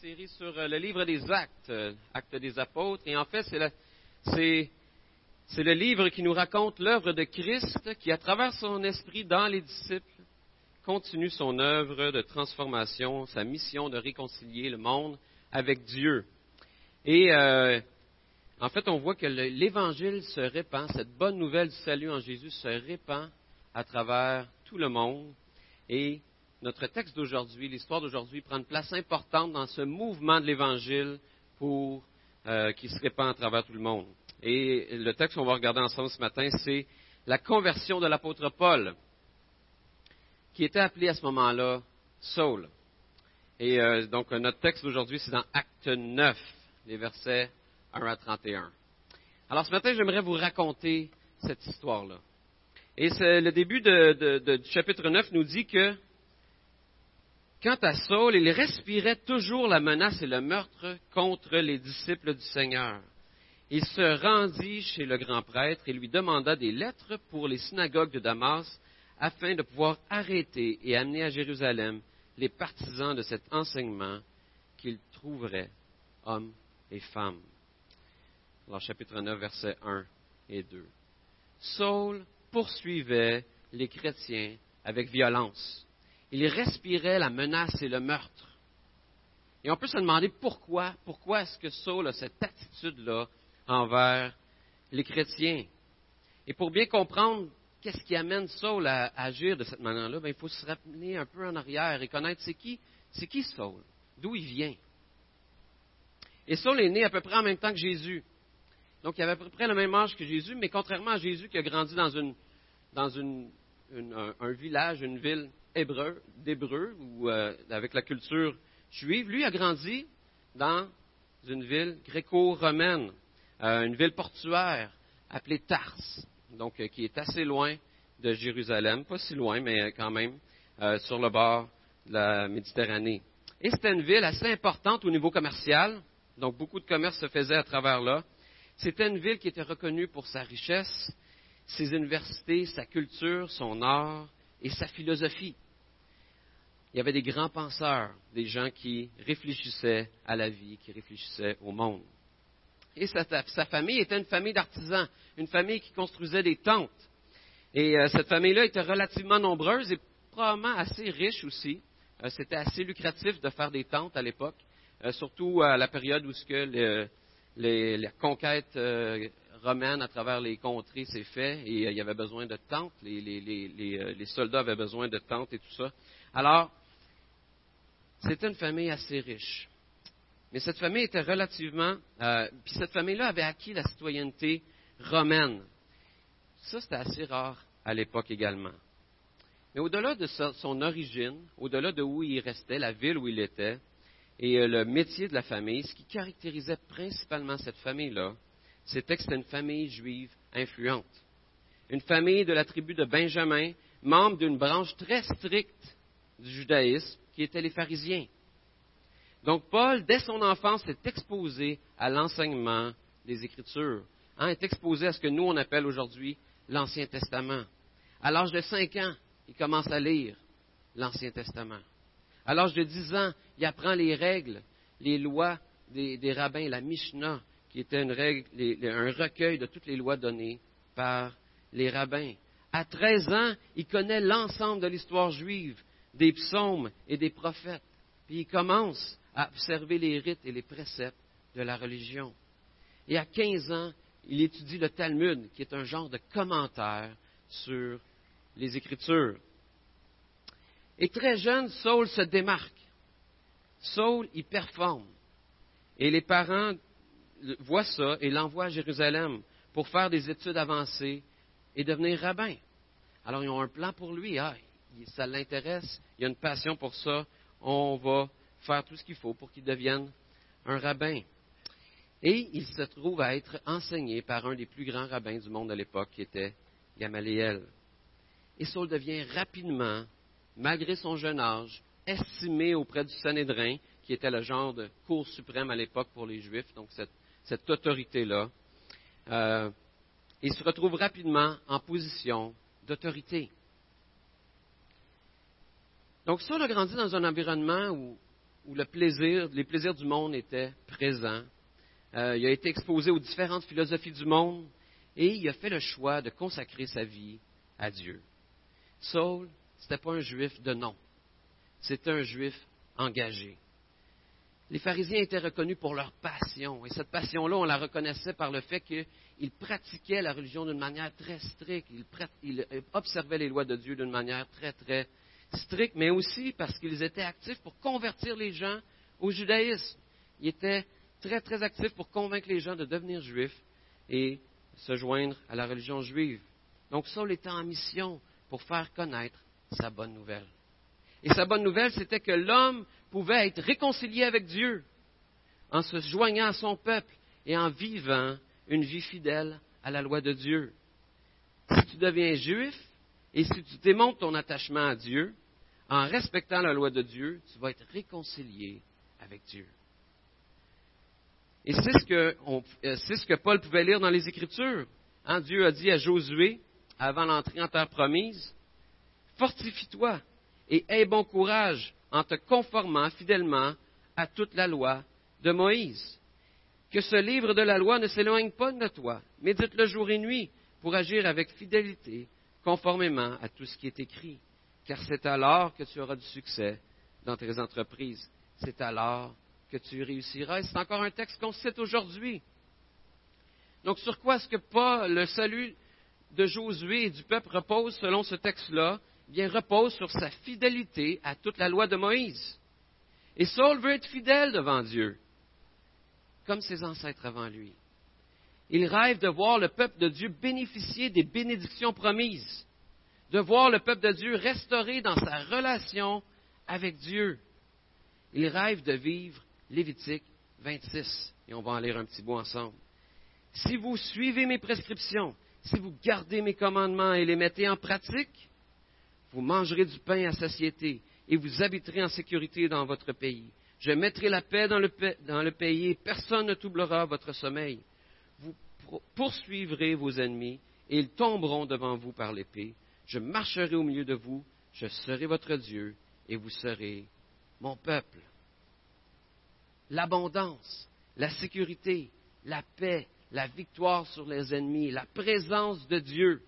série sur euh, le livre des actes, euh, actes des apôtres. Et en fait, c'est le, livre qui nous raconte l'œuvre de Christ qui, à travers son esprit dans les disciples, continue son œuvre de transformation, sa mission de réconcilier le monde avec Dieu. Et euh, en fait, on voit que l'Évangile se répand, cette bonne nouvelle du salut en Jésus se répand à travers tout le monde. Et notre texte d'aujourd'hui, l'histoire d'aujourd'hui, prend une place importante dans ce mouvement de l'Évangile pour euh, qui se répand à travers tout le monde. Et le texte qu'on va regarder ensemble ce matin, c'est la conversion de l'apôtre Paul, qui était appelé à ce moment-là Saul. Et euh, donc notre texte d'aujourd'hui, c'est dans Acte 9, les versets 1 à 31. Alors ce matin, j'aimerais vous raconter cette histoire-là. Et le début du chapitre 9 nous dit que Quant à Saul, il respirait toujours la menace et le meurtre contre les disciples du Seigneur. Il se rendit chez le grand prêtre et lui demanda des lettres pour les synagogues de Damas afin de pouvoir arrêter et amener à Jérusalem les partisans de cet enseignement qu'il trouverait, hommes et femmes. Alors, chapitre 9, versets 1 et 2. Saul poursuivait les chrétiens avec violence il respirait la menace et le meurtre. Et on peut se demander pourquoi, pourquoi est-ce que Saul a cette attitude-là envers les chrétiens? Et pour bien comprendre qu'est-ce qui amène Saul à, agir de cette manière-là, ben, il faut se rappeler un peu en arrière et connaître c'est qui, c'est qui Saul, d'où il vient. Et Saul est né à peu près en même temps que Jésus. Donc il avait à peu près le même âge que Jésus, mais contrairement à Jésus qui a grandi dans, une, dans un, village, une ville hébreu, d'hébreu euh, avec la culture juive, lui a grandi dans une ville gréco-romaine, euh, une ville portuaire appelée Tars, donc euh, qui est assez loin de Jérusalem, pas si loin, mais quand même sur le bord de la Méditerranée. Et c'était une ville assez importante au niveau commercial, donc beaucoup de commerce se faisait à travers là. C'était une ville qui était reconnue pour sa richesse, ses universités, sa culture, son art, et sa philosophie. Il y avait des grands penseurs, des gens qui réfléchissaient à la vie, qui réfléchissaient au monde. Et sa, famille était une famille d'artisans, une famille qui construisait des tentes. Et euh, cette famille-là était relativement nombreuse et probablement assez riche aussi. Euh, c'était assez lucratif de faire des tentes à l'époque, euh, surtout à la période où ce que la conquête romaine à travers les contrées s'est fait et euh, il y avait besoin de tentes, euh, les, soldats avaient besoin de tentes et tout ça. Alors, c'était une famille assez riche. Mais cette famille était relativement... Euh, puis cette famille-là avait acquis la citoyenneté romaine. Ça, c'était assez rare à l'époque également. Mais au-delà de son origine, au-delà de où il restait, la ville où il était, et le métier de la famille, ce qui caractérisait principalement cette famille-là, c'était que c'était une famille juive influente. Une famille de la tribu de Benjamin, membre d'une branche très stricte du judaïsme, qui était les pharisiens. Donc Paul, dès son enfance, est exposé à l'enseignement des Écritures, hein, est exposé à ce que nous, on appelle aujourd'hui l'Ancien Testament. À l'âge de 5 ans, il commence à lire l'Ancien Testament. À l'âge de 10 ans, il apprend les règles, les lois des, des rabbins, la Mishnah, qui était un recueil de toutes les lois données par les rabbins. À 13 ans, il connaît l'ensemble de l'histoire juive, des psaumes et des prophètes. Puis il commence à observer les rites et les préceptes de la religion. Et à 15 ans, il étudie le Talmud, qui est un genre de commentaire sur les Écritures. Et très jeune, Saul se démarque. Saul y performe. Et les parents voit ça et l'envoie à Jérusalem pour faire des études avancées et devenir rabbin. Alors, ils ont un plan pour lui. Ah, ça l'intéresse, il a une passion pour ça. On va faire tout ce qu'il faut pour qu'il devienne un rabbin. Et il se trouve à être enseigné par un des plus grands rabbins du monde à l'époque, qui était Gamaliel. Et Saul devient rapidement, malgré son jeune âge, estimé auprès du Sanhédrin, qui était le genre de cour suprême à l'époque pour les Juifs, donc cette cette autorité-là, euh, il se retrouve rapidement en position d'autorité. Donc Saul a grandi dans un environnement où, les plaisirs du monde étaient présents. Euh, il a été exposé aux différentes philosophies du monde et il a fait le choix de consacrer sa vie à Dieu. Saul, ce n'était pas un juif de nom, c'était un juif engagé. Les pharisiens étaient reconnus pour leur passion, et cette passion-là, on la reconnaissait par le fait qu'ils pratiquaient la religion d'une manière très stricte, ils, observaient les lois de Dieu d'une manière très, très stricte, mais aussi parce qu'ils étaient actifs pour convertir les gens au judaïsme. Ils étaient très, très actifs pour convaincre les gens de devenir juifs et se joindre à la religion juive. Donc Saul était en mission pour faire connaître sa bonne nouvelle. Et sa bonne nouvelle, c'était que l'homme pouvait être réconcilié avec Dieu en se joignant à son peuple et en vivant une vie fidèle à la loi de Dieu. Si tu deviens juif et si tu démontres ton attachement à Dieu, en respectant la loi de Dieu, tu vas être réconcilié avec Dieu. Et c'est ce que, euh, ce que Paul pouvait lire dans les Écritures. Hein, Dieu a dit à Josué, avant l'entrée en terre promise, Fortifie-toi et aie bon courage en te conformant fidèlement à toute la loi de Moïse. Que ce livre de la loi ne s'éloigne pas de toi. Médite-le jour et nuit pour agir avec fidélité, conformément à tout ce qui est écrit. Car c'est alors que tu auras du succès dans tes entreprises. C'est alors que tu réussiras. c'est encore un texte qu'on cite aujourd'hui. Donc, sur quoi est-ce que pas le salut de Josué et du peuple repose selon ce texte-là? Repose sur sa fidélité à toute la loi de Moïse. Et Saul veut être fidèle devant Dieu, comme ses ancêtres avant lui. Il rêve de voir le peuple de Dieu bénéficier des bénédictions promises, de voir le peuple de Dieu restauré dans sa relation avec Dieu. Il rêve de vivre Lévitique 26, et on va en lire un petit bout ensemble. Si vous suivez mes prescriptions, si vous gardez mes commandements et les mettez en pratique, vous mangerez du pain à satiété et vous habiterez en sécurité dans votre pays. Je mettrai la paix dans le, pays et personne ne troublera votre sommeil. Vous poursuivrez vos ennemis et ils tomberont devant vous par l'épée. Je marcherai au milieu de vous, je serai votre Dieu et vous serez mon peuple l'abondance, la sécurité, la paix, la victoire sur les ennemis, la présence de Dieu.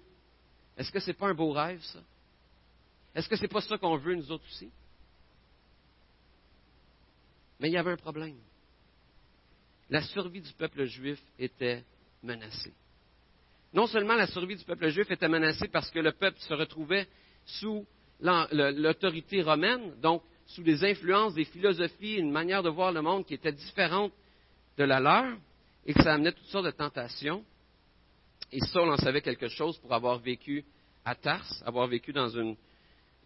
Est-ce que ce n'est pas un beau rêve, ça? Est-ce que ce n'est pas ça qu'on veut, nous autres aussi? Mais il y avait un problème. La survie du peuple juif était menacée. Non seulement la survie du peuple juif était menacée parce que le peuple se retrouvait sous l'autorité romaine, donc sous les influences des philosophies, une manière de voir le monde qui était différente de la leur, et que ça amenait toutes sortes de tentations. Et Saul en savait quelque chose pour avoir vécu à Tars, avoir vécu dans une,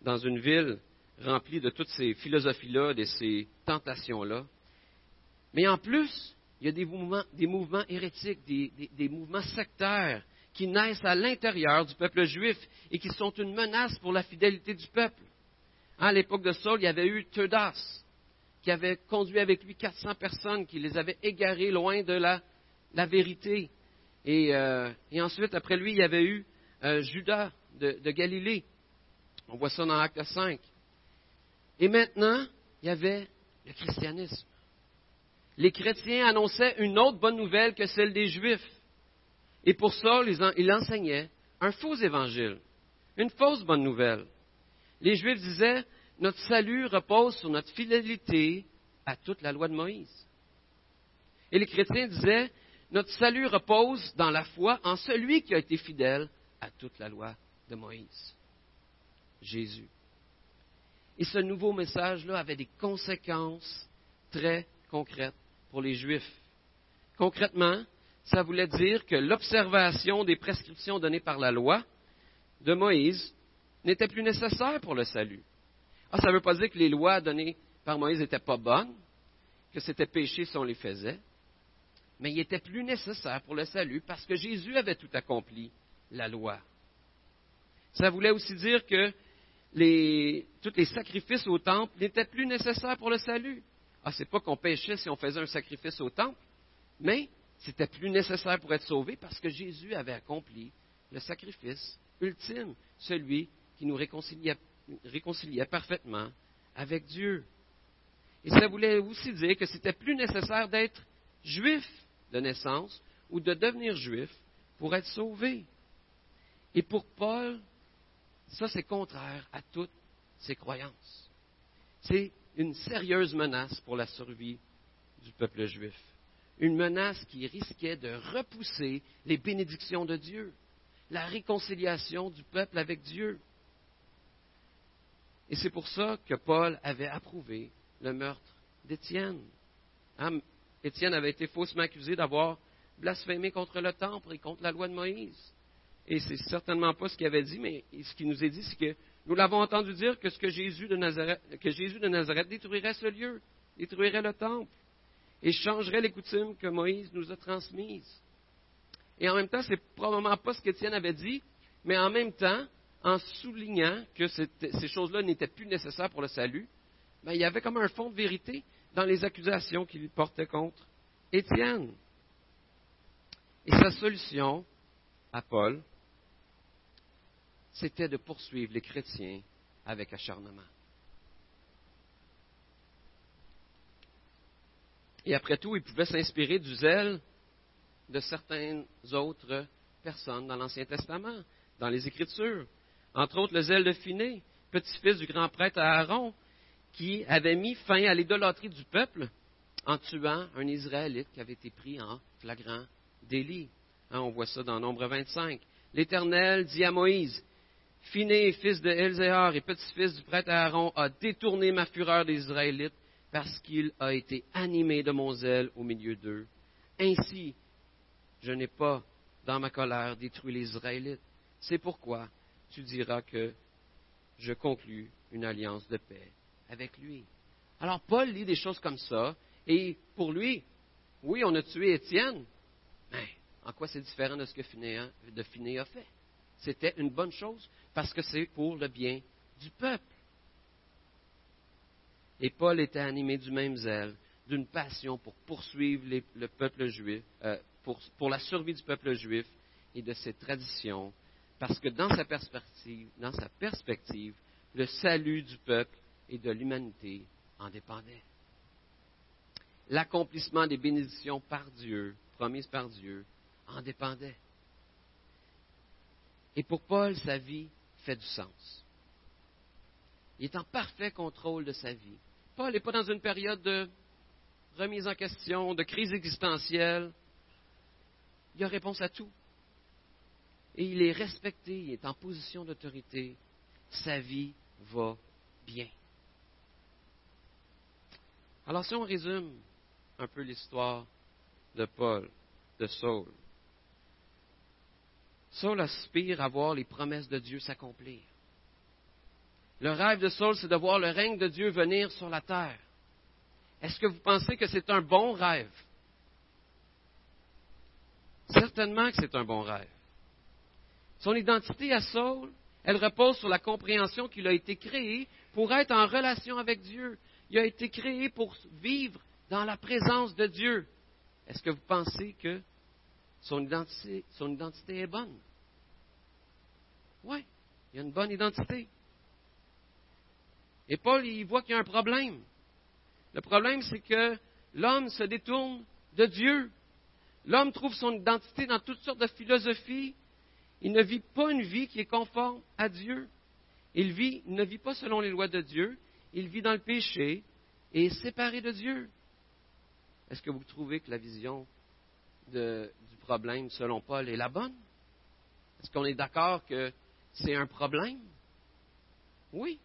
dans une ville remplie de toutes ces philosophies-là, de ces tentations-là. Mais en plus, il y a des mouvements, hérétiques, des, mouvements sectaires qui naissent à l'intérieur du peuple juif et qui sont une menace pour la fidélité du peuple. À l'époque de Saul, il y avait eu Teudas, qui avait conduit avec lui 400 personnes, qui les avait égarées loin de la, vérité. Euh, et, ensuite, après lui, il y avait eu euh, Judas de, Galilée. On voit ça dans Acte 5. Et maintenant, il y avait le christianisme. Les chrétiens annonçaient une autre bonne nouvelle que celle des Juifs. Et pour ça, il enseignait un faux évangile, une fausse bonne nouvelle les Juifs disaient, notre salut repose sur notre fidélité à toute la loi de Moïse. Et les chrétiens disaient, notre salut repose dans la foi en celui qui a été fidèle à toute la loi de Moïse, Jésus. Et ce nouveau message-là avait des conséquences très concrètes pour les Juifs. Concrètement, ça voulait dire que l'observation des prescriptions données par la loi de Moïse n'était plus nécessaire pour le salut. Ah, ça ne veut pas dire que les lois données par Moïse n'étaient pas bonnes, que c'était péché si on les faisait, mais il était plus nécessaire pour le salut parce que Jésus avait tout accompli, la loi. Ça voulait aussi dire que les, tous les sacrifices au temple n'étaient plus nécessaires pour le salut. Ah, c'est pas qu'on péchait si on faisait un sacrifice au temple, mais c'était plus nécessaire pour être sauvé parce que Jésus avait accompli le sacrifice ultime, celui qui nous réconciliait, parfaitement avec Dieu. Et ça voulait aussi dire que c'était plus nécessaire d'être juif de naissance ou de devenir juif pour être sauvé. Et pour Paul, ça c'est contraire à toutes ses croyances. C'est une sérieuse menace pour la survie du peuple juif. Une menace qui risquait de repousser les bénédictions de Dieu, la réconciliation du peuple avec Dieu. Et c'est pour ça que Paul avait approuvé le meurtre d'Étienne. Hein, Étienne avait été faussement accusé d'avoir blasphémé contre le temple et contre la loi de Moïse. Et c'est certainement pas ce qu'il avait dit, mais ce qu'il nous est dit, c'est que nous l'avons entendu dire que, ce que, Jésus de Nazareth, détruirait ce lieu, détruirait le temple et changerait les coutumes que Moïse nous a transmises. Et en même temps, c'est probablement pas ce qu'Étienne avait dit, mais en même temps, en soulignant que ces choses-là n'étaient plus nécessaires pour le salut, ben, il y avait comme un fond de vérité dans les accusations qu'il portait contre Étienne. Et sa solution à Paul, c'était de poursuivre les chrétiens avec acharnement. Et après tout, il pouvait s'inspirer du zèle de certaines autres personnes dans l'Ancien Testament, dans les Écritures. Entre autres, le zèle de Phiné, petit-fils du grand prêtre Aaron, qui avait mis fin à l'idolâtrie du peuple en tuant un Israélite qui avait été pris en flagrant délit. Hein, on voit ça dans Nombre 25. L'Éternel dit à Moïse, Phiné, fils de Elzéar et petit-fils du prêtre Aaron, a détourné ma fureur des Israélites parce qu'il a été animé de mon zèle au milieu d'eux. Ainsi, je n'ai pas, dans ma colère, détruit les Israélites. C'est pourquoi tu diras que je conclus une alliance de paix avec lui. Alors Paul lit des choses comme ça, et pour lui, oui, on a tué Étienne, mais en quoi c'est différent de ce que Finé a fait? C'était une bonne chose parce que c'est pour le bien du peuple. Et Paul était animé du même zèle, d'une passion pour poursuivre le peuple juif, euh, pour, pour, la survie du peuple juif et de ses traditions, parce que dans sa perspective, dans sa perspective, le salut du peuple et de l'humanité en dépendait. L'accomplissement des bénédictions par Dieu, promises par Dieu, en dépendait. Et pour Paul, sa vie fait du sens. Il est en parfait contrôle de sa vie. Paul n'est pas dans une période de remise en question, de crise existentielle. Il a réponse à tout. Et il est respecté, il est en position d'autorité. Sa vie va bien. Alors si on résume un peu l'histoire de Paul, de Saul, Saul aspire à voir les promesses de Dieu s'accomplir. Le rêve de Saul, c'est de voir le règne de Dieu venir sur la terre. Est-ce que vous pensez que c'est un bon rêve? Certainement que c'est un bon rêve. Son identité à Saul, elle repose sur la compréhension qu'il a été créé pour être en relation avec Dieu. Il a été créé pour vivre dans la présence de Dieu. Est-ce que vous pensez que son identité, est bonne? Oui, il a une bonne identité. Et Paul, il voit qu'il y a un problème. Le problème, c'est que l'homme se détourne de Dieu. L'homme trouve son identité dans toutes sortes de philosophies. Il ne vit pas une vie qui est conforme à Dieu. Il, il ne vit pas selon les lois de Dieu. Il vit dans le péché et est séparé de Dieu. Est-ce que vous trouvez que la vision du problème, selon Paul, est la bonne? Est-ce qu'on est d'accord que c'est un problème? Oui.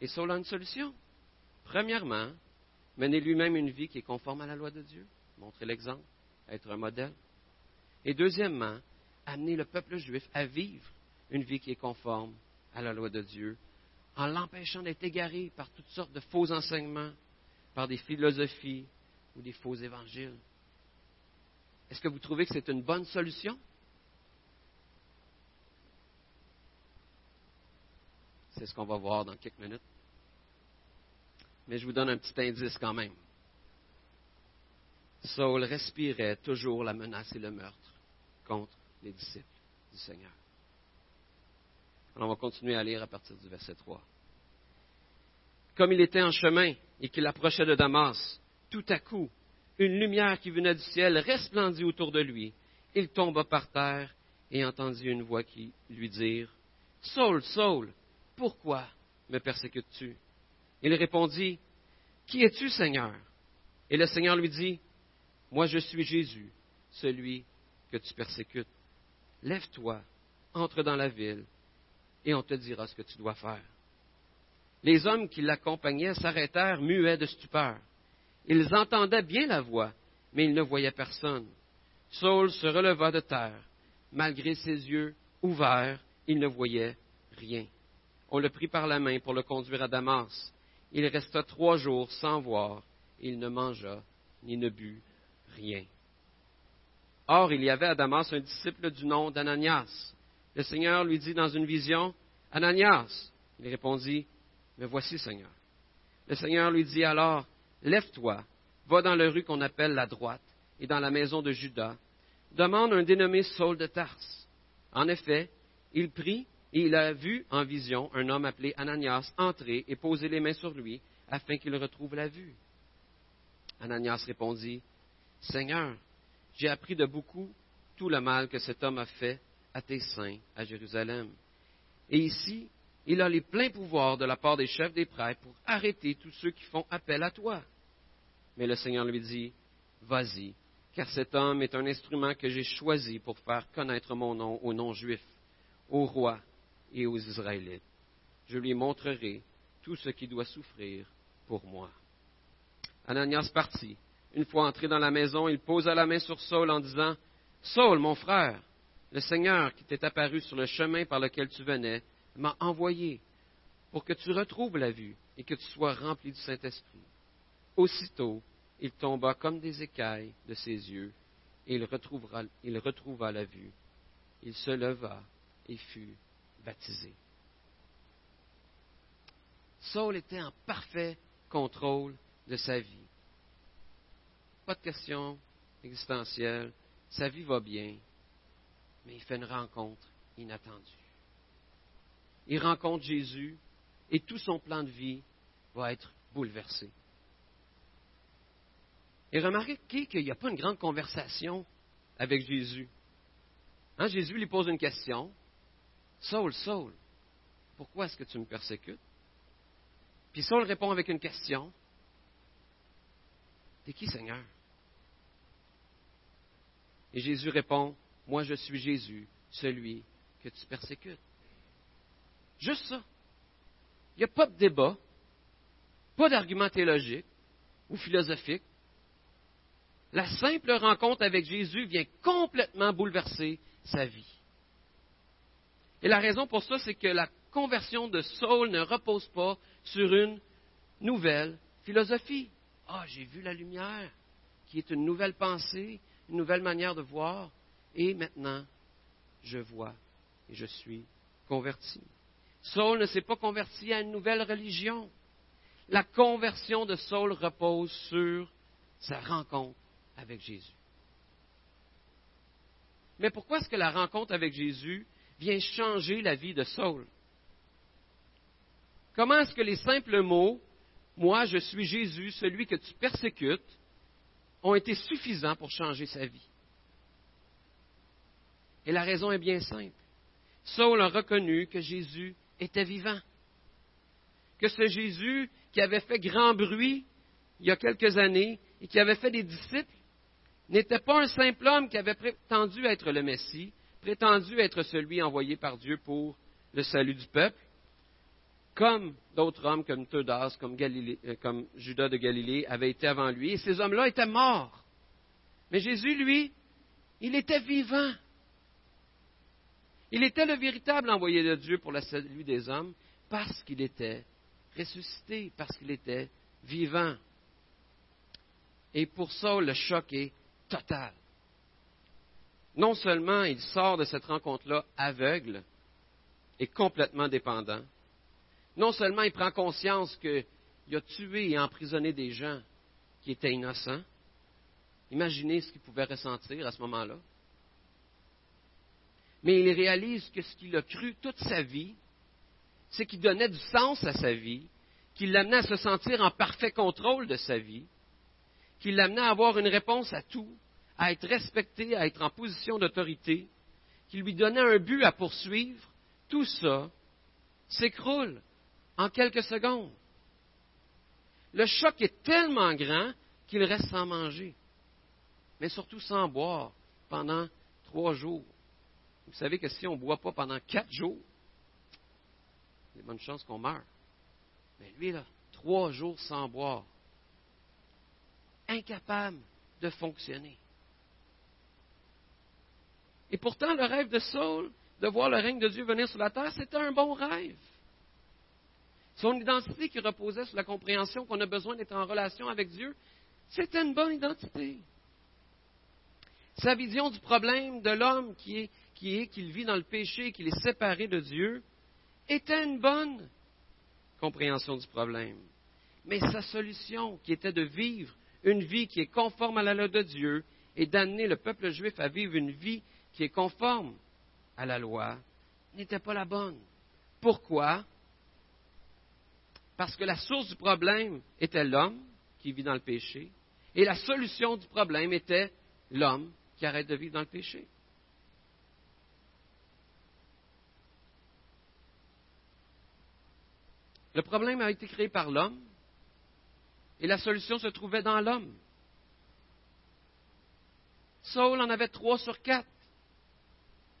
Et Saul a une solution. Premièrement, mener lui-même une vie qui est conforme à la loi de Dieu, montrer l'exemple, être un modèle. Et deuxièmement, amener le peuple juif à vivre une vie qui est conforme à la loi de Dieu, en l'empêchant d'être égaré par toutes sortes de faux enseignements, par des philosophies ou des faux évangiles? Est-ce que vous trouvez que c'est une bonne solution? C'est ce qu'on va voir dans quelques minutes. Mais je vous donne un petit indice quand même. Saul respirait toujours la menace et le meurtre contre les disciples du Seigneur. Alors on va continuer à lire à partir du verset 3. Comme il était en chemin et qu'il approchait de Damas, tout à coup, une lumière qui venait du ciel resplendit autour de lui. Il tomba par terre et entendit une voix qui lui dire Saul, Saul, pourquoi me persécutes-tu Il répondit Qui es-tu, Seigneur Et le Seigneur lui dit Moi je suis Jésus, celui que tu persécutes. Lève-toi, entre dans la ville, et on te dira ce que tu dois faire. Les hommes qui l'accompagnaient s'arrêtèrent muets de stupeur. Ils entendaient bien la voix, mais ils ne voyaient personne. Saul se releva de terre. Malgré ses yeux ouverts, il ne voyait rien. On le prit par la main pour le conduire à Damas. Il resta trois jours sans voir. Il ne mangea ni ne but rien. Or, il y avait à Damas un disciple du nom d'Ananias. Le Seigneur lui dit dans une vision, Ananias. Il répondit, Me voici, Seigneur. Le Seigneur lui dit alors, Lève-toi, va dans la rue qu'on appelle la droite, et dans la maison de Judas, demande un dénommé Saul de Tarse. En effet, il prit et il a vu en vision un homme appelé Ananias entrer et poser les mains sur lui afin qu'il retrouve la vue. Ananias répondit, Seigneur, j'ai appris de beaucoup tout le mal que cet homme a fait à tes saints à Jérusalem. Et ici, il a les pleins pouvoirs de la part des chefs des prêtres pour arrêter tous ceux qui font appel à toi. Mais le Seigneur lui dit, Vas-y, car cet homme est un instrument que j'ai choisi pour faire connaître mon nom aux non-juifs, aux rois et aux Israélites. Je lui montrerai tout ce qui doit souffrir pour moi. Ananias partit une fois entré dans la maison, il posa la main sur Saul en disant Saul, mon frère, le Seigneur qui t'est apparu sur le chemin par lequel tu venais m'a envoyé pour que tu retrouves la vue et que tu sois rempli du Saint-Esprit. Aussitôt, il tomba comme des écailles de ses yeux et il, retrouva la vue. Il se leva et fut baptisé. Saul était en parfait contrôle de sa vie pas de questions existentielles, sa vie va bien, mais il fait une rencontre inattendue. Il rencontre Jésus et tout son plan de vie va être bouleversé. Et remarquez qu'il n'y a pas une grande conversation avec Jésus. Hein, Jésus lui pose une question. Saul, Saul, pourquoi est-ce que tu me persécutes? Puis Saul répond avec une question. T'es qui, Seigneur? Et Jésus répond, Moi je suis Jésus, celui que tu persécutes. Juste ça. Il n'y a pas de débat, pas d'argument théologique ou philosophique. La simple rencontre avec Jésus vient complètement bouleverser sa vie. Et la raison pour ça, c'est que la conversion de Saul ne repose pas sur une nouvelle philosophie. Ah, j'ai vu la lumière, qui est une nouvelle pensée, une nouvelle manière de voir, et maintenant, je vois et je suis converti. Saul ne s'est pas converti à une nouvelle religion. La conversion de Saul repose sur sa rencontre avec Jésus. Mais pourquoi est-ce que la rencontre avec Jésus vient changer la vie de Saul? Comment est-ce que les simples mots, moi je suis Jésus, celui que tu persécutes, ont été suffisants pour changer sa vie? Et la raison est bien simple. Saul a reconnu que Jésus était vivant. Que ce Jésus qui avait fait grand bruit il y a quelques années et qui avait fait des disciples n'était pas un simple homme qui avait prétendu être le Messie, prétendu être celui envoyé par Dieu pour le salut du peuple, comme d'autres hommes comme Teudas, comme, euh, comme, Judas de Galilée avaient été avant lui, et ces hommes-là étaient morts. Mais Jésus, lui, il était vivant. Il était le véritable envoyé de Dieu pour le salut des hommes parce qu'il était ressuscité, parce qu'il était vivant. Et pour ça, le choc est total. Non seulement il sort de cette rencontre-là aveugle et complètement dépendant, non seulement il prend conscience qu'il a tué et emprisonné des gens qui étaient innocents, imaginez ce qu'il pouvait ressentir à ce moment-là, mais il réalise que ce qu'il a cru toute sa vie, c'est qu'il donnait du sens à sa vie, qui l'amenait à se sentir en parfait contrôle de sa vie, qui l'amenait à avoir une réponse à tout, à être respecté, à être en position d'autorité, qui lui donnait un but à poursuivre, tout ça s'écroule en quelques secondes. Le choc est tellement grand qu'il reste sans manger, mais surtout sans boire pendant trois jours. Vous savez que si on ne boit pas pendant quatre jours, il y a de bonnes chances qu'on meure. Mais lui, là, trois jours sans boire, incapable de fonctionner. Et pourtant, le rêve de Saul, de voir le règne de Dieu venir sur la terre, c'était un bon rêve. Son identité qui reposait sur la compréhension qu'on a besoin d'être en relation avec Dieu, c'était une bonne identité. Sa vision du problème de l'homme qui est qu'il vit dans le péché, qu'il est séparé de Dieu, était une bonne compréhension du problème. Mais sa solution, qui était de vivre une vie qui est conforme à la loi de Dieu et d'amener le peuple juif à vivre une vie qui est conforme à la loi, n'était pas la bonne. Pourquoi? Parce que la source du problème était l'homme qui vit dans le péché et la solution du problème était l'homme qui arrête de vivre dans le péché. Le problème a été créé par l'homme et la solution se trouvait dans l'homme. Saul en avait trois sur quatre,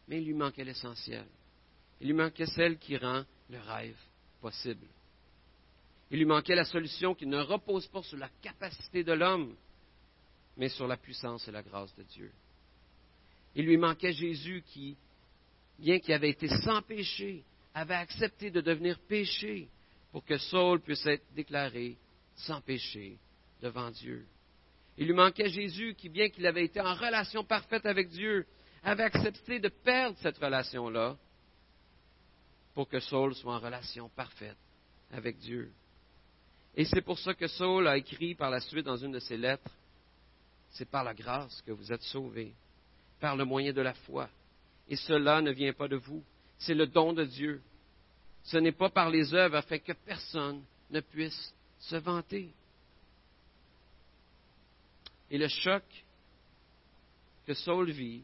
mais il lui manquait l'essentiel. Il lui manquait celle qui rend le rêve possible. Il lui manquait la solution qui ne repose pas sur la capacité de l'homme, mais sur la puissance et la grâce de Dieu. Il lui manquait Jésus qui, bien qu'il avait été sans péché, avait accepté de devenir péché pour que Saul puisse être déclaré sans péché devant Dieu. Il lui manquait Jésus qui, bien qu'il avait été en relation parfaite avec Dieu, avait accepté de perdre cette relation-là pour que Saul soit en relation parfaite avec Dieu. Et c'est pour ça que Saul a écrit par la suite dans une de ses lettres, c'est par la grâce que vous êtes sauvés, par le moyen de la foi. Et cela ne vient pas de vous, c'est le don de Dieu, ce n'est pas par les œuvres afin que personne ne puisse se vanter. Et le choc que Saul vit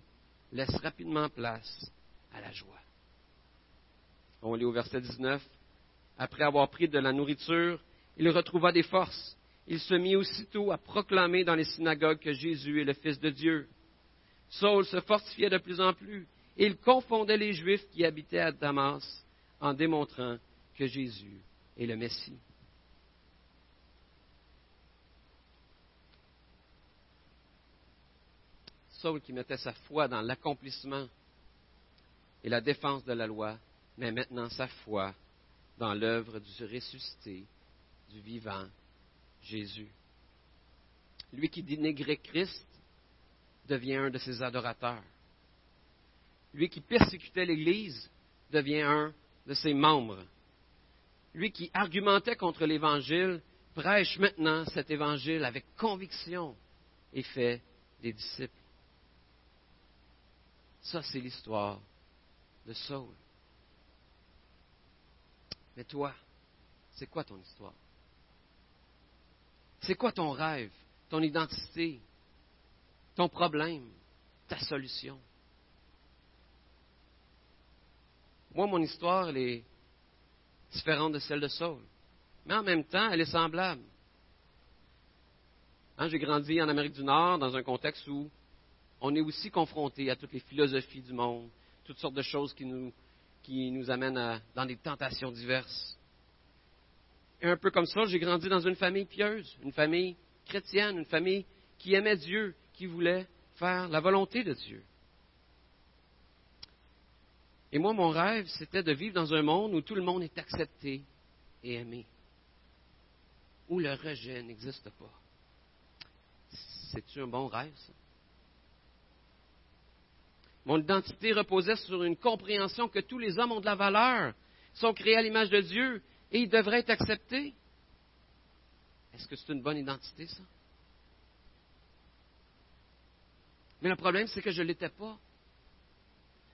laisse rapidement place à la joie. On lit au verset 19. Après avoir pris de la nourriture, il retrouva des forces. Il se mit aussitôt à proclamer dans les synagogues que Jésus est le Fils de Dieu. Saul se fortifiait de plus en plus et il confondait les Juifs qui habitaient à Damas en démontrant que Jésus est le Messie. Saul qui mettait sa foi dans l'accomplissement et la défense de la loi, mais maintenant sa foi dans l'œuvre du ressuscité, du vivant Jésus. Lui qui dénigrait Christ devient un de ses adorateurs. Lui qui persécutait l'Église devient un de ses membres. Lui qui argumentait contre l'Évangile prêche maintenant cet Évangile avec conviction et fait des disciples. Ça, c'est l'histoire de Saul. Mais toi, c'est quoi ton histoire? C'est quoi ton rêve, ton identité, ton problème, ta solution? Moi, mon histoire, elle est différente de celle de Saul. Mais en même temps, elle est semblable. Hein, j'ai grandi en Amérique du Nord dans un contexte où on est aussi confronté à toutes les philosophies du monde, toutes sortes de choses qui nous, qui nous amènent dans des tentations diverses. Et un peu comme ça, j'ai grandi dans une famille pieuse, une famille chrétienne, une famille qui aimait Dieu, qui voulait faire la volonté de Dieu. Et moi, mon rêve, c'était de vivre dans un monde où tout le monde est accepté et aimé, où le rejet n'existe pas. C'est-tu un bon rêve, ça? Mon identité reposait sur une compréhension que tous les hommes ont de la valeur, sont créés à l'image de Dieu et ils devraient être acceptés. Est-ce que c'est une bonne identité, ça? Mais le problème, c'est que je ne l'étais pas.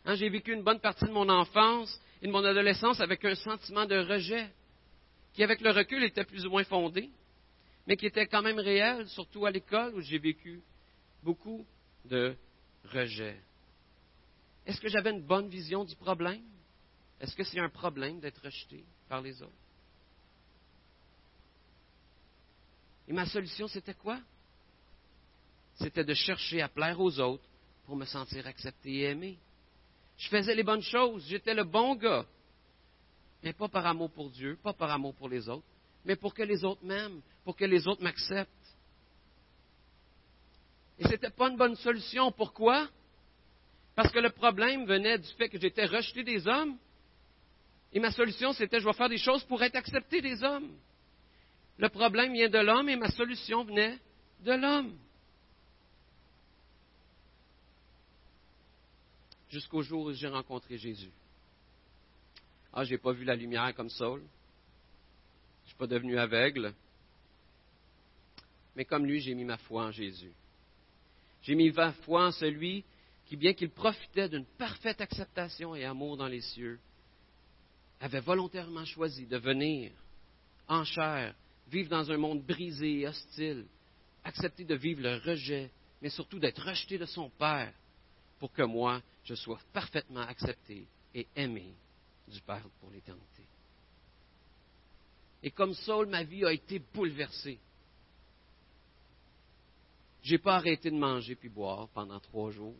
Hein, j'ai vécu une bonne partie de mon enfance et de mon adolescence avec un sentiment de rejet qui avec le recul était plus ou moins fondé, mais qui était quand même réel, surtout à l'école où j'ai vécu beaucoup de rejet. Est-ce que j'avais une bonne vision du problème? Est-ce que c'est un problème d'être rejeté par les autres? Et ma solution, c'était quoi? C'était de chercher à plaire aux autres pour me sentir accepté et aimé. Je faisais les bonnes choses, j'étais le bon gars. Mais pas par amour pour Dieu, pas par amour pour les autres, mais pour que les autres m'aiment, pour que les autres m'acceptent. Et ce n'était pas une bonne solution. Pourquoi? Parce que le problème venait du fait que j'étais rejeté des hommes. Et ma solution, c'était je vais faire des choses pour être accepté des hommes. Le problème vient de l'homme et ma solution venait de l'homme. Jusqu'au jour où j'ai rencontré Jésus. Ah, je n'ai pas vu la lumière comme Saul. Je suis pas devenu aveugle. Mais comme lui, j'ai mis ma foi en Jésus. J'ai mis ma foi en celui qui, bien qu'il profitait d'une parfaite acceptation et amour dans les cieux, avait volontairement choisi de venir en chair, vivre dans un monde brisé et hostile, accepter de vivre le rejet, mais surtout d'être rejeté de son Père, pour que moi, je sois parfaitement accepté et aimé du Père pour l'éternité. Et comme Saul, ma vie a été bouleversée. Je n'ai pas arrêté de manger puis boire pendant trois jours.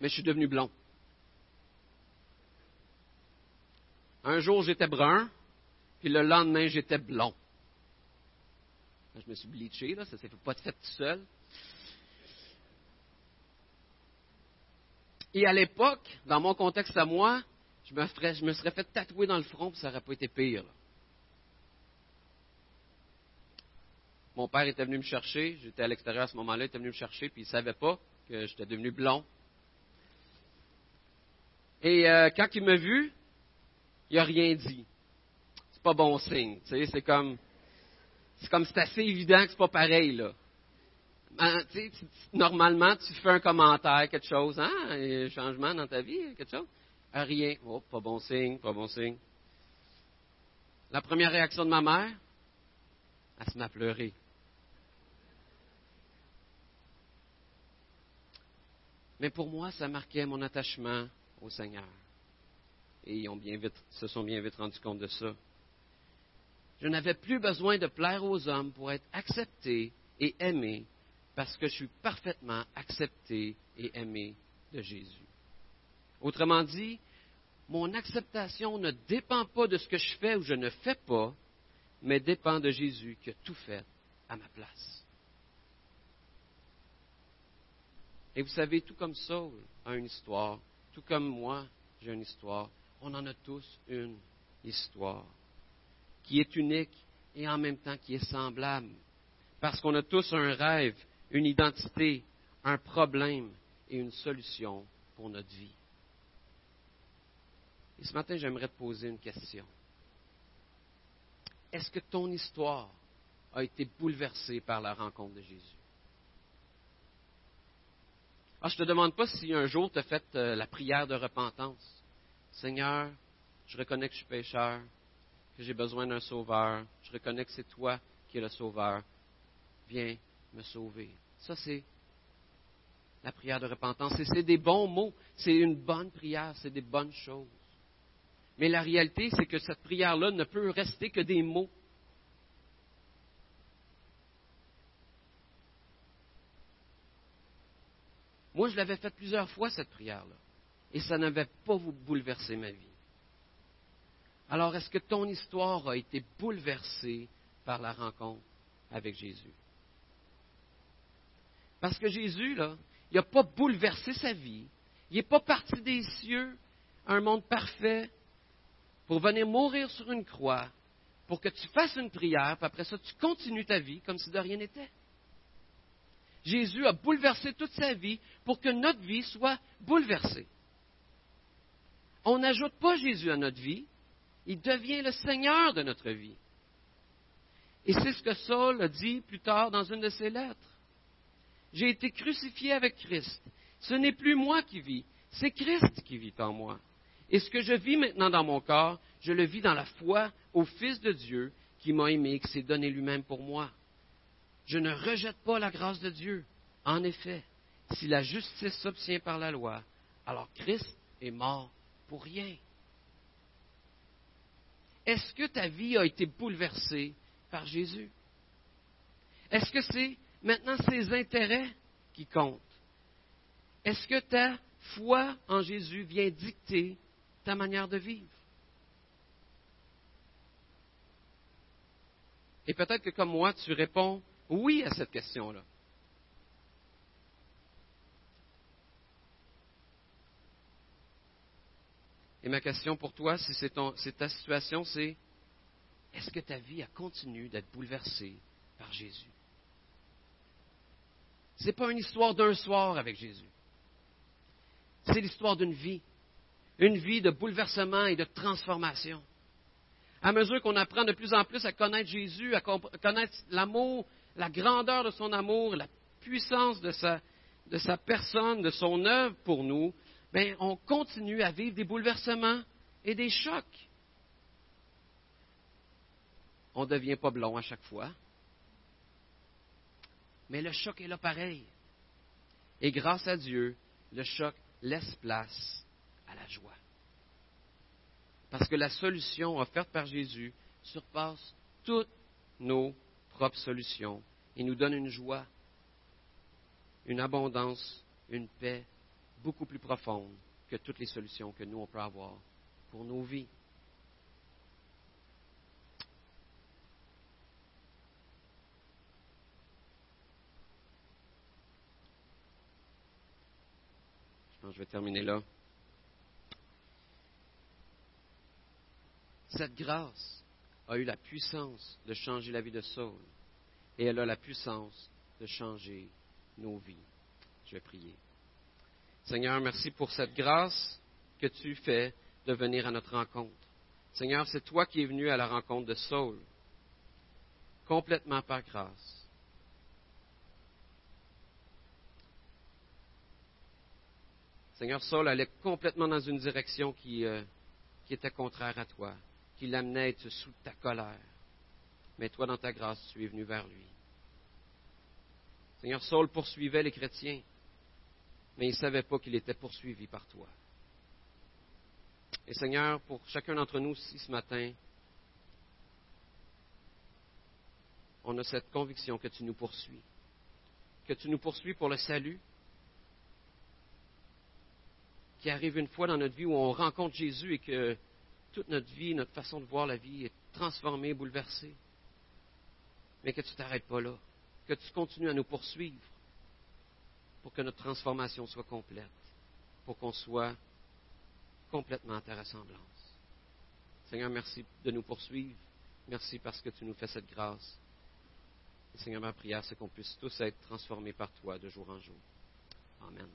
mais je suis devenu blond. Un jour, j'étais brun, puis le lendemain, j'étais blond. Je me suis bleaché, là, ça ne s'est pas fait tout seul. Et à l'époque, dans mon contexte à moi, je me, serais fait tatouer dans le front, puis ça n'aurait pas été pire. Mon père était venu me chercher, j'étais à l'extérieur à ce moment-là, il était venu me chercher, puis il ne savait pas que j'étais devenu blond. Et euh, quand il m'a vu, il n'a rien dit. C'est pas bon signe. c'est comme, c'est comme c'est assez évident que c'est pas pareil là. Ben, normalement, tu fais un commentaire, quelque chose, hein, un changement dans ta vie, quelque chose? Euh, rien. Oh, pas bon signe, pas bon signe. La première réaction de ma mère, elle se m'a pleuré. Mais pour moi, ça marquait mon attachement au Seigneur. Et ils ont bien vite, se sont bien vite rendus compte de ça. Je n'avais plus besoin de plaire aux hommes pour être accepté et aimé parce que je suis parfaitement accepté et aimé de Jésus. Autrement dit, mon acceptation ne dépend pas de ce que je fais ou je ne fais pas, mais dépend de Jésus qui a tout fait à ma place. Et vous savez, tout comme Saul a une histoire, tout comme moi, j'ai une histoire. On en a tous une histoire qui est unique et en même temps qui est semblable. Parce qu'on a tous un rêve, une identité, un problème et une solution pour notre vie. Et ce matin, j'aimerais te poser une question. Est-ce que ton histoire a été bouleversée par la rencontre de Jésus? Ah, je ne te demande pas si un jour tu as fait euh, la prière de repentance. Seigneur, je reconnais que je suis pécheur, que j'ai besoin d'un sauveur. Je reconnais que c'est toi qui es le sauveur. Viens me sauver. Ça, c'est la prière de repentance. C'est des bons mots. C'est une bonne prière. C'est des bonnes choses. Mais la réalité, c'est que cette prière-là ne peut rester que des mots. Moi, je l'avais faite plusieurs fois, cette prière-là. Et ça n'avait pas bouleversé ma vie. Alors, est-ce que ton histoire a été bouleversée par la rencontre avec Jésus? Parce que Jésus, là, il n'a pas bouleversé sa vie. Il n'est pas parti des cieux un monde parfait pour venir mourir sur une croix, pour que tu fasses une prière, puis après ça, tu continues ta vie comme si de rien n'était. Jésus a bouleversé toute sa vie pour que notre vie soit bouleversée. On n'ajoute pas Jésus à notre vie, il devient le Seigneur de notre vie. Et c'est ce que Saul a dit plus tard dans une de ses lettres. J'ai été crucifié avec Christ. Ce n'est plus moi qui vis, C'est Christ qui vit en moi. Et ce que je vis maintenant dans mon corps, je le vis dans la foi au Fils de Dieu qui m'a aimé et qui s'est donné lui-même pour moi. Je ne rejette pas la grâce de Dieu. En effet, si la justice s'obtient par la loi, alors Christ est mort pour rien. Est-ce que ta vie a été bouleversée par Jésus? Est-ce que c'est maintenant ses intérêts qui comptent? Est-ce que ta foi en Jésus vient dicter ta manière de vivre? Et peut-être que comme moi, tu réponds oui à cette question-là. Et ma question pour toi, si c'est, ta situation, c'est est-ce que ta vie a continué d'être bouleversée par Jésus? Ce n'est pas une histoire d'un soir avec Jésus. C'est l'histoire d'une vie. Une vie de bouleversement et de transformation. À mesure qu'on apprend de plus en plus à connaître Jésus, à connaître l'amour, la grandeur de son amour, la puissance de sa, de sa personne, de son œuvre pour nous, bien, on continue à vivre des bouleversements et des chocs. On ne devient pas blond à chaque fois. Mais le choc est là pareil. Et grâce à Dieu, le choc laisse place à la joie. Parce que la solution offerte par Jésus surpasse toutes nos propres solutions et nous donne une joie, une abondance, une paix beaucoup plus profonde que toutes les solutions que nous, on peut avoir pour nos vies. Je pense que je vais terminer là. Cette grâce a eu la puissance de changer la vie de Saul et elle a la puissance de changer nos vies. Je vais prier. Seigneur, merci pour cette grâce que tu fais de venir à notre rencontre. Seigneur, c'est toi qui es venu à la rencontre de Saul, complètement par grâce. Seigneur, Saul allait complètement dans une direction qui, euh, était contraire à toi, qui l'amenait sous ta colère. Mais toi, dans ta grâce, tu es venu vers lui. Seigneur, Saul poursuivait les chrétiens mais il ne savait pas qu'il était poursuivi par toi. Et Seigneur, pour chacun d'entre nous ici ce matin, on a cette conviction que tu nous poursuis, que tu nous poursuis pour le salut, qui arrive une fois dans notre vie où on rencontre Jésus et que toute notre vie, notre façon de voir la vie est transformée, bouleversée, mais que tu ne t'arrêtes pas là, que tu continues à nous poursuivre pour que notre transformation soit complète, pour qu'on soit complètement à ta ressemblance. Seigneur, merci de nous poursuivre. Merci parce que tu nous fais cette grâce. Seigneur, ma prière, c'est qu'on puisse tous être transformés par toi de jour en jour. Amen.